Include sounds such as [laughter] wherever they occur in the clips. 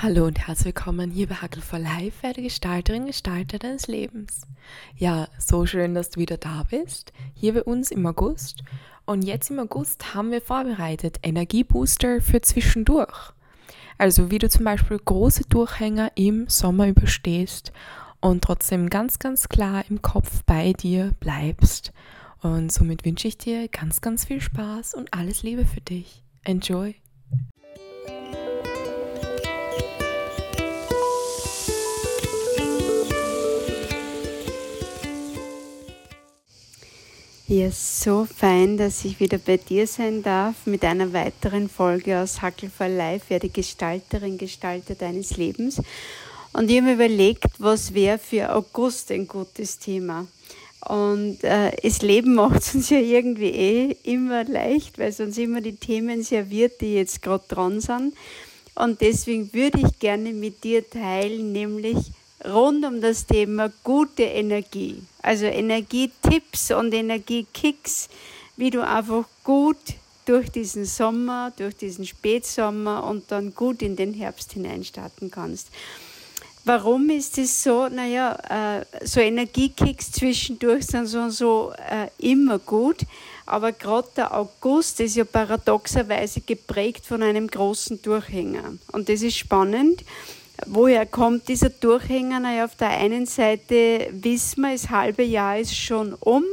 Hallo und herzlich willkommen hier bei Hackel for Life, werde Gestalterin, Gestalter deines Lebens. Ja, so schön, dass du wieder da bist, hier bei uns im August. Und jetzt im August haben wir vorbereitet Energiebooster für zwischendurch. Also wie du zum Beispiel große Durchhänger im Sommer überstehst und trotzdem ganz, ganz klar im Kopf bei dir bleibst. Und somit wünsche ich dir ganz, ganz viel Spaß und alles Liebe für dich. Enjoy! Ja, so fein, dass ich wieder bei dir sein darf mit einer weiteren Folge aus Hackel for Life, werde Gestalterin, Gestalter deines Lebens. Und ich habe überlegt, was wäre für August ein gutes Thema. Und äh, das Leben macht es uns ja irgendwie eh immer leicht, weil es uns immer die Themen serviert, die jetzt gerade dran sind. Und deswegen würde ich gerne mit dir teilen, nämlich rund um das Thema gute Energie. Also Energietipps und Energiekicks, wie du einfach gut durch diesen Sommer, durch diesen Spätsommer und dann gut in den Herbst hineinstarten kannst. Warum ist es so? Naja, äh, so Energiekicks zwischendurch sind so, so äh, immer gut, aber gerade der August ist ja paradoxerweise geprägt von einem großen Durchhänger. Und das ist spannend, Woher kommt dieser Durchhänger? Naja, auf der einen Seite wissen wir, das halbe Jahr ist schon um.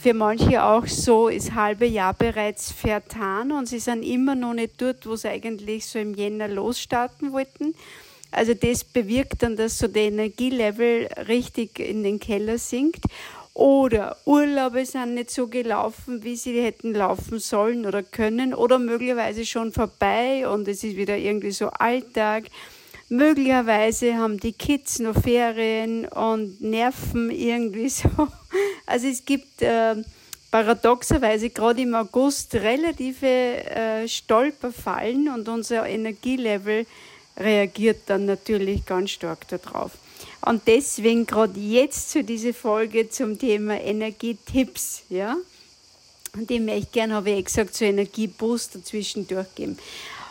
Für manche auch so, ist halbe Jahr bereits vertan und sie sind immer noch nicht dort, wo sie eigentlich so im Jänner losstarten wollten. Also das bewirkt dann, dass so der Energielevel richtig in den Keller sinkt. Oder Urlaube sind nicht so gelaufen, wie sie hätten laufen sollen oder können. Oder möglicherweise schon vorbei und es ist wieder irgendwie so Alltag. Möglicherweise haben die Kids noch Ferien und nerven irgendwie so. [laughs] Also es gibt äh, paradoxerweise gerade im August relative äh, Stolperfallen und unser Energielevel reagiert dann natürlich ganz stark darauf. Und deswegen gerade jetzt zu dieser Folge zum Thema Energietipps, ja. Und die möchte ich gerne, habe ich gesagt, so Energiebooster zwischendurch geben.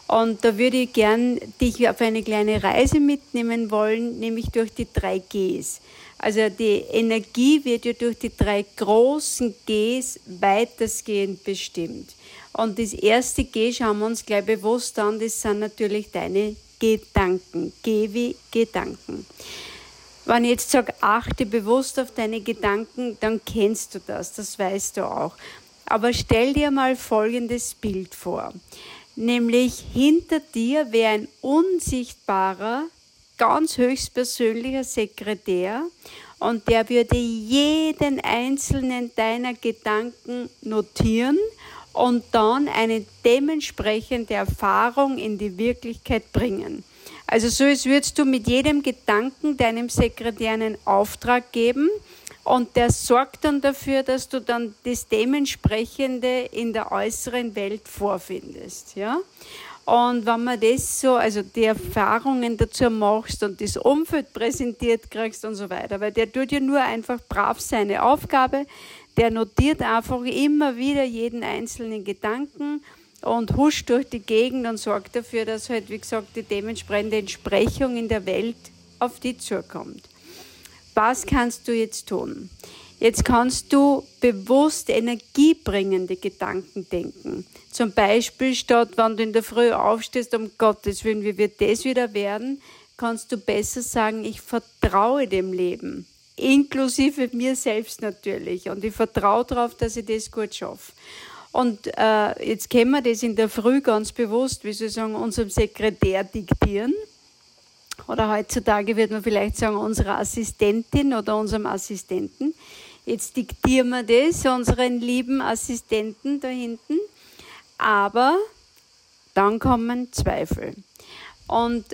Und da würde ich gern dich auf eine kleine Reise mitnehmen wollen, nämlich durch die drei Gs. Also die Energie wird ja durch die drei großen Gs weitestgehend bestimmt. Und das erste G schauen wir uns gleich bewusst an, das sind natürlich deine Gedanken. G wie Gedanken. Wenn ich jetzt sage, achte bewusst auf deine Gedanken, dann kennst du das, das weißt du auch. Aber stell dir mal folgendes Bild vor nämlich hinter dir wäre ein unsichtbarer, ganz höchstpersönlicher Sekretär und der würde jeden einzelnen deiner Gedanken notieren und dann eine dementsprechende Erfahrung in die Wirklichkeit bringen. Also so als würdest du mit jedem Gedanken deinem Sekretär einen Auftrag geben und der sorgt dann dafür, dass du dann das Dementsprechende in der äußeren Welt vorfindest. Ja? Und wenn man das so, also die Erfahrungen dazu machst und das Umfeld präsentiert kriegst und so weiter, weil der tut ja nur einfach brav seine Aufgabe, der notiert einfach immer wieder jeden einzelnen Gedanken und huscht durch die Gegend und sorgt dafür, dass halt, wie gesagt, die dementsprechende Entsprechung in der Welt auf die zukommt was kannst du jetzt tun? Jetzt kannst du bewusst energiebringende Gedanken denken. Zum Beispiel statt, wenn du in der Früh aufstehst, um Gottes Willen, wie wird das wieder werden, kannst du besser sagen, ich vertraue dem Leben. Inklusive mir selbst natürlich. Und ich vertraue darauf, dass ich das gut schaffe. Und äh, jetzt können wir das in der Früh ganz bewusst, wie soll ich sagen, unserem Sekretär diktieren oder heutzutage wird man vielleicht sagen, unserer Assistentin oder unserem Assistenten. Jetzt diktieren wir das unseren lieben Assistenten da hinten. Aber dann kommen Zweifel. Und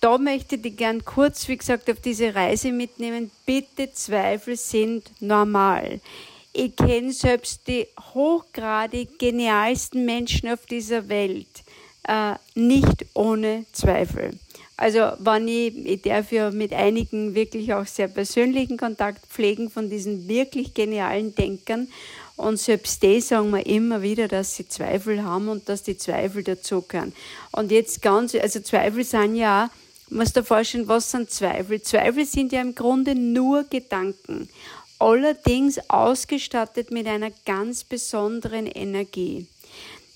da möchte ich dich gern kurz, wie gesagt, auf diese Reise mitnehmen. Bitte, Zweifel sind normal. Ich kenne selbst die hochgradig genialsten Menschen auf dieser Welt äh, nicht ohne Zweifel. Also wenn ich, ich darf ja mit einigen wirklich auch sehr persönlichen Kontakt pflegen von diesen wirklich genialen Denkern und selbst die sagen wir immer wieder, dass sie Zweifel haben und dass die Zweifel dazugehören. Und jetzt ganz, also Zweifel sind ja auch musst dir vorstellen, was sind Zweifel? Zweifel sind ja im Grunde nur Gedanken, allerdings ausgestattet mit einer ganz besonderen Energie.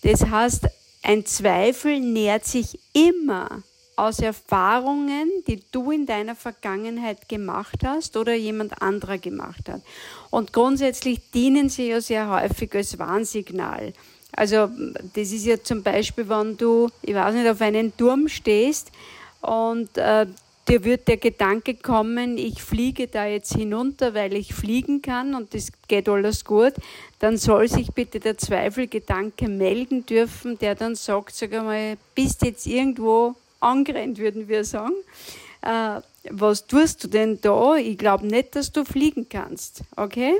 Das heißt, ein Zweifel nährt sich immer aus Erfahrungen, die du in deiner Vergangenheit gemacht hast oder jemand anderer gemacht hat. Und grundsätzlich dienen sie ja sehr häufig als Warnsignal. Also das ist ja zum Beispiel, wenn du, ich weiß nicht, auf einen Turm stehst und äh, dir wird der Gedanke kommen, ich fliege da jetzt hinunter, weil ich fliegen kann und das geht alles gut, dann soll sich bitte der Zweifelgedanke melden dürfen, der dann sagt, sag einmal, bist jetzt irgendwo angerannt, würden wir sagen. Äh, was tust du denn da? Ich glaube nicht, dass du fliegen kannst. Okay?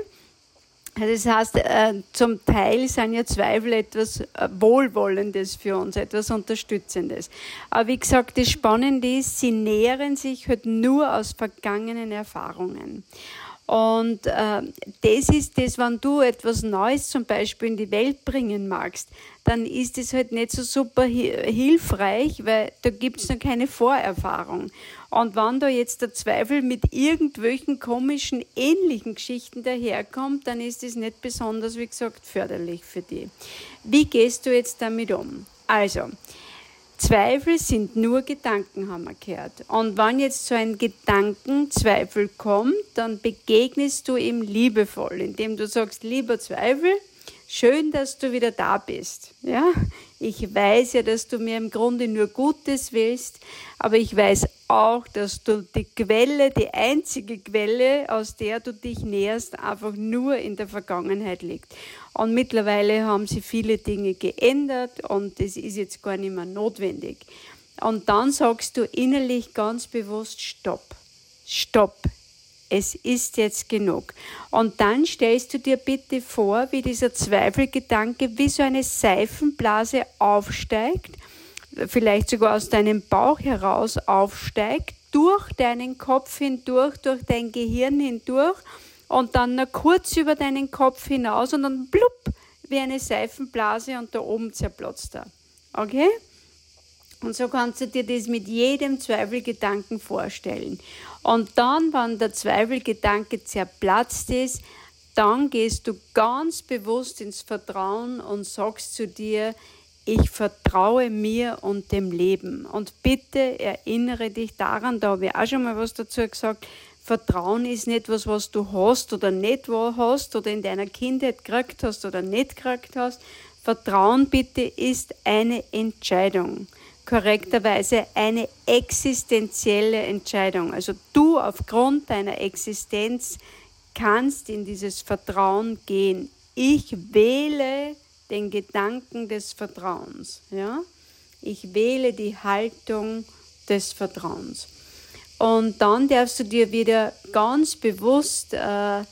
Das heißt, äh, zum Teil sind ja Zweifel etwas äh, Wohlwollendes für uns, etwas Unterstützendes. Aber wie gesagt, das Spannende ist, sie nähren sich halt nur aus vergangenen Erfahrungen. Und äh, das ist das, wenn du etwas Neues zum Beispiel in die Welt bringen magst, dann ist es halt nicht so super hilfreich, weil da gibt es noch keine Vorerfahrung. Und wenn da jetzt der Zweifel mit irgendwelchen komischen, ähnlichen Geschichten daherkommt, dann ist es nicht besonders, wie gesagt, förderlich für dich. Wie gehst du jetzt damit um? Also, Zweifel sind nur Gedanken, haben wir gehört. Und wenn jetzt so ein Gedankenzweifel kommt, dann begegnest du ihm liebevoll, indem du sagst, lieber Zweifel, schön, dass du wieder da bist. Ja, ich weiß ja, dass du mir im Grunde nur Gutes willst, aber ich weiß auch, dass du die Quelle, die einzige Quelle, aus der du dich näherst, einfach nur in der Vergangenheit liegt. Und mittlerweile haben sie viele Dinge geändert und das ist jetzt gar nicht mehr notwendig. Und dann sagst du innerlich ganz bewusst Stopp. Stopp. Es ist jetzt genug. Und dann stellst du dir bitte vor, wie dieser Zweifelgedanke wie so eine Seifenblase aufsteigt, vielleicht sogar aus deinem Bauch heraus aufsteigt, durch deinen Kopf hindurch, durch dein Gehirn hindurch und dann noch kurz über deinen Kopf hinaus und dann blub, wie eine Seifenblase und da oben zerplatzt er. Okay? Und so kannst du dir das mit jedem Zweifelgedanken vorstellen. Und dann, wenn der Zweifelgedanke zerplatzt ist, dann gehst du ganz bewusst ins Vertrauen und sagst zu dir, ich vertraue mir und dem Leben. Und bitte erinnere dich daran, da habe ich auch schon mal was dazu gesagt, Vertrauen ist nicht was, was du hast oder nicht hast oder in deiner Kindheit gekriegt hast oder nicht gekriegt hast. Vertrauen bitte ist eine Entscheidung. Korrekterweise eine existenzielle Entscheidung. Also du aufgrund deiner Existenz kannst in dieses Vertrauen gehen. Ich wähle den Gedanken des Vertrauens. Ja? Ich wähle die Haltung des Vertrauens. Und dann darfst du dir wieder ganz bewusst, äh,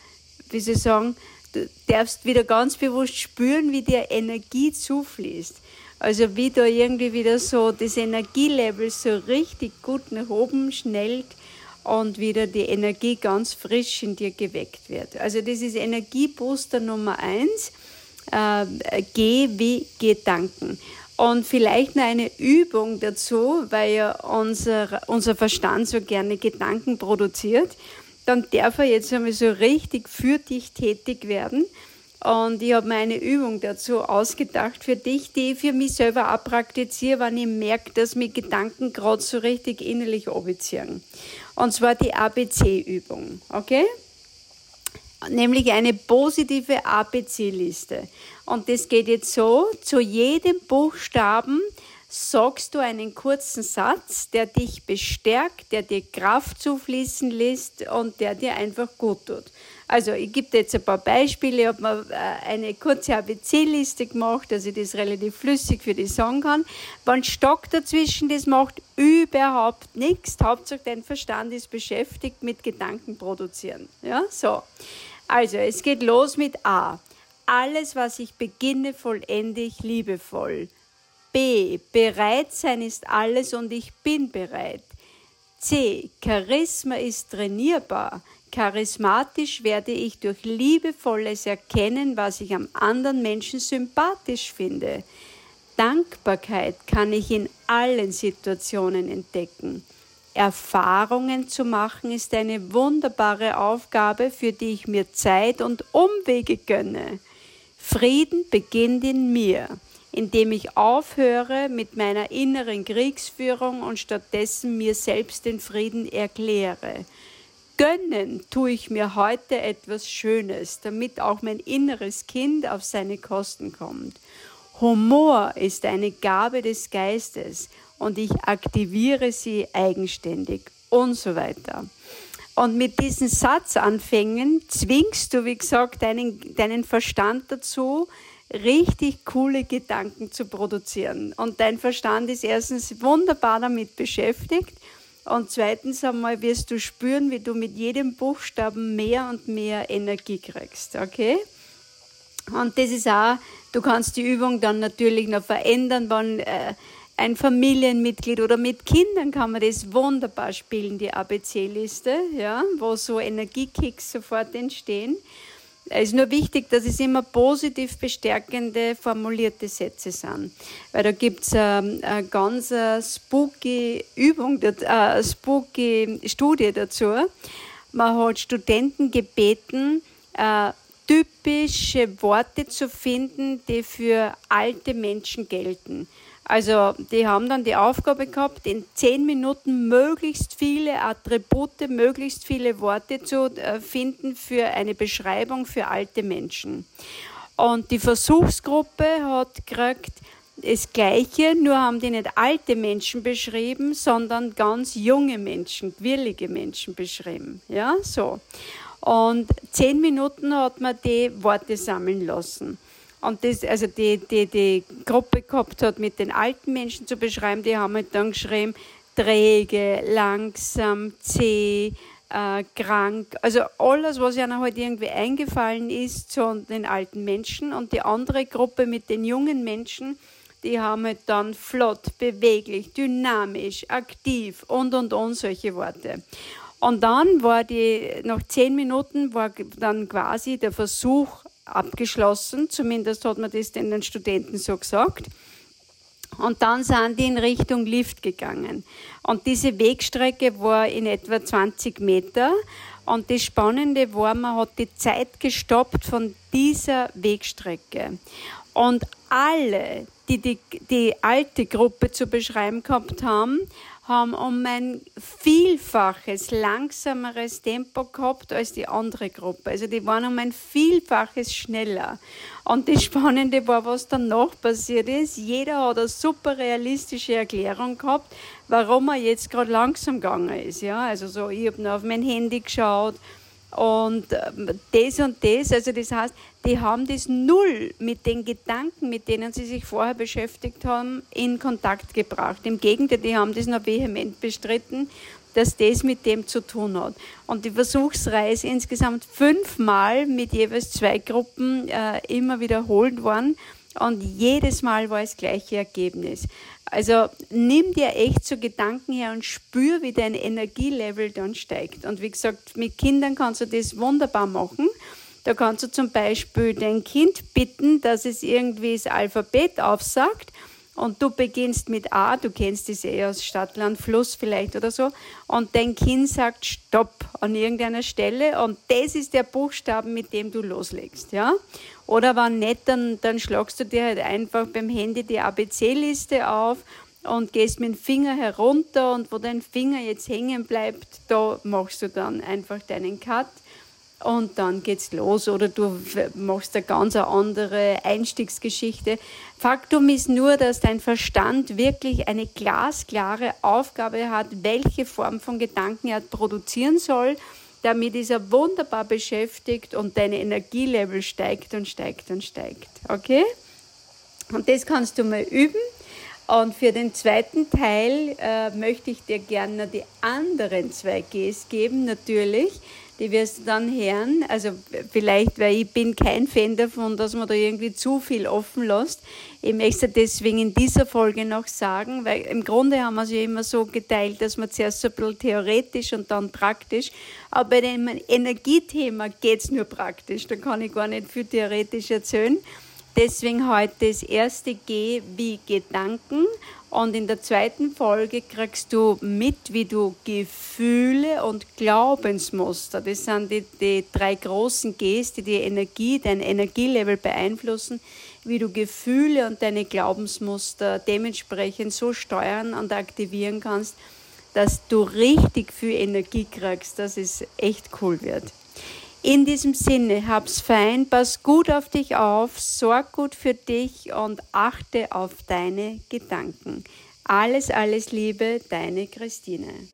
wie sie sagen, du darfst wieder ganz bewusst spüren, wie dir Energie zufließt. Also wie da irgendwie wieder so das Energielevel so richtig gut nach oben schnellt und wieder die Energie ganz frisch in dir geweckt wird. Also das ist Energiebooster Nummer eins. Äh, geh wie Gedanken. Und vielleicht noch eine Übung dazu, weil ja unser, unser Verstand so gerne Gedanken produziert. Dann darf er jetzt einmal so richtig für dich tätig werden. Und ich habe mir eine Übung dazu ausgedacht für dich, die ich für mich selber auch praktiziere, wenn ich merke, dass mir Gedanken gerade so richtig innerlich abziehen. Und zwar die ABC-Übung, okay? Nämlich eine positive ABC-Liste. Und das geht jetzt so, zu jedem Buchstaben sagst du einen kurzen Satz, der dich bestärkt, der dir Kraft zufließen lässt und der dir einfach gut tut. Also ich gebe jetzt ein paar Beispiele, ich habe mir äh, eine kurze ABC-Liste gemacht, dass ich das relativ flüssig für dich sagen kann. Wenn Stock dazwischen, das macht überhaupt nichts. Hauptsache dein Verstand ist beschäftigt mit Gedanken produzieren. Ja, so. Also es geht los mit A. Alles, was ich beginne, vollende ich liebevoll. B. Bereit sein ist alles und ich bin bereit. C. Charisma ist trainierbar. Charismatisch werde ich durch liebevolles Erkennen, was ich am anderen Menschen sympathisch finde. Dankbarkeit kann ich in allen Situationen entdecken. Erfahrungen zu machen ist eine wunderbare Aufgabe, für die ich mir Zeit und Umwege gönne. Frieden beginnt in mir, indem ich aufhöre mit meiner inneren Kriegsführung und stattdessen mir selbst den Frieden erkläre. Gönnen tue ich mir heute etwas Schönes, damit auch mein inneres Kind auf seine Kosten kommt. Humor ist eine Gabe des Geistes und ich aktiviere sie eigenständig und so weiter. Und mit diesen Satzanfängen zwingst du, wie gesagt, deinen, deinen Verstand dazu, richtig coole Gedanken zu produzieren. Und dein Verstand ist erstens wunderbar damit beschäftigt und zweitens einmal wirst du spüren, wie du mit jedem Buchstaben mehr und mehr Energie kriegst. Okay? Und das ist auch, du kannst die Übung dann natürlich noch verändern, wenn äh, ein Familienmitglied oder mit Kindern kann man das wunderbar spielen, die ABC-Liste, ja, wo so Energiekicks sofort entstehen. Es ist nur wichtig, dass es immer positiv bestärkende, formulierte Sätze sind. Weil da gibt es ähm, eine ganz äh, spooky Übung, eine äh, spooky Studie dazu. Man hat Studenten gebeten, äh, typische Worte zu finden, die für alte Menschen gelten. Also die haben dann die Aufgabe gehabt, in zehn Minuten möglichst viele Attribute, möglichst viele Worte zu äh, finden für eine Beschreibung für alte Menschen. Und die Versuchsgruppe hat gekriegt das Gleiche, nur haben die nicht alte Menschen beschrieben, sondern ganz junge Menschen, quirlige Menschen beschrieben. Ja, so. Und zehn Minuten hat man die Worte sammeln lassen. Und das, also die, die, die Gruppe gehabt hat, mit den alten Menschen zu beschreiben, die haben halt dann geschrieben, träge, langsam, zäh, äh, krank, also alles, was ihnen halt irgendwie eingefallen ist zu den alten Menschen. Und die andere Gruppe mit den jungen Menschen, die haben halt dann flott, beweglich, dynamisch, aktiv und und und solche Worte. Und dann war die, nach zehn Minuten war dann quasi der Versuch abgeschlossen, zumindest hat man das den Studenten so gesagt. Und dann sind die in Richtung Lift gegangen. Und diese Wegstrecke war in etwa 20 Meter. Und das Spannende war, man hat die Zeit gestoppt von dieser Wegstrecke. Und alle, die die, die alte Gruppe zu beschreiben gehabt haben, haben um ein Vielfaches langsameres Tempo gehabt als die andere Gruppe. Also die waren um ein Vielfaches schneller. Und das Spannende war, was danach passiert ist. Jeder hat eine super realistische Erklärung gehabt, warum er jetzt gerade langsam gegangen ist. Ja, also so, ich habe nur auf mein Handy geschaut und ähm, das und das, also das heißt, die haben das null mit den Gedanken, mit denen sie sich vorher beschäftigt haben, in Kontakt gebracht. Im Gegenteil, die haben das noch vehement bestritten, dass das mit dem zu tun hat. Und die Versuchsreise insgesamt fünfmal mit jeweils zwei Gruppen äh, immer wiederholt worden und jedes Mal war das gleiche Ergebnis. Also nimm dir echt so Gedanken her und spür, wie dein Energielevel dann steigt. Und wie gesagt, mit Kindern kannst du das wunderbar machen. Da kannst du zum Beispiel dein Kind bitten, dass es irgendwie das Alphabet aufsagt und du beginnst mit A, du kennst das eh aus Stadt, Land, Fluss vielleicht oder so, und dein Kind sagt Stopp an irgendeiner Stelle. Und das ist der Buchstaben, mit dem du loslegst, ja. Oder wenn nicht, dann, dann schlagst du dir halt einfach beim Handy die ABC-Liste auf und gehst mit dem Finger herunter. Und wo dein Finger jetzt hängen bleibt, da machst du dann einfach deinen Cut und dann geht's los oder du machst eine ganz andere Einstiegsgeschichte. Faktum ist nur, dass dein Verstand wirklich eine glasklare Aufgabe hat, welche Form von Gedanken er produzieren soll. Damit ist er wunderbar beschäftigt und dein Energielevel steigt und steigt und steigt. Okay? Und das kannst du mal üben. Und für den zweiten Teil äh, möchte ich dir gerne die anderen zwei Gs geben, natürlich die wirst du dann hören. Also vielleicht, weil ich bin kein Fan davon, dass man da irgendwie zu viel offen lässt. Ich möchte deswegen in dieser Folge noch sagen, weil im Grunde haben wir es ja immer so geteilt, dass man zuerst so ein bisschen theoretisch und dann praktisch. Aber bei dem Energiethema geht es nur praktisch. Da kann ich gar nicht viel theoretisch erzählen. Deswegen heute das erste G wie Gedanken und in der zweiten Folge kriegst du mit, wie du Gefühle und Glaubensmuster, das sind die, die drei großen Gs, die die Energie, dein Energielevel beeinflussen, wie du Gefühle und deine Glaubensmuster dementsprechend so steuern und aktivieren kannst, dass du richtig viel Energie kriegst, dass es echt cool wird. In diesem Sinne, hab's fein, pass gut auf dich auf, sorg gut für dich und achte auf deine Gedanken. Alles, alles Liebe, deine Christine.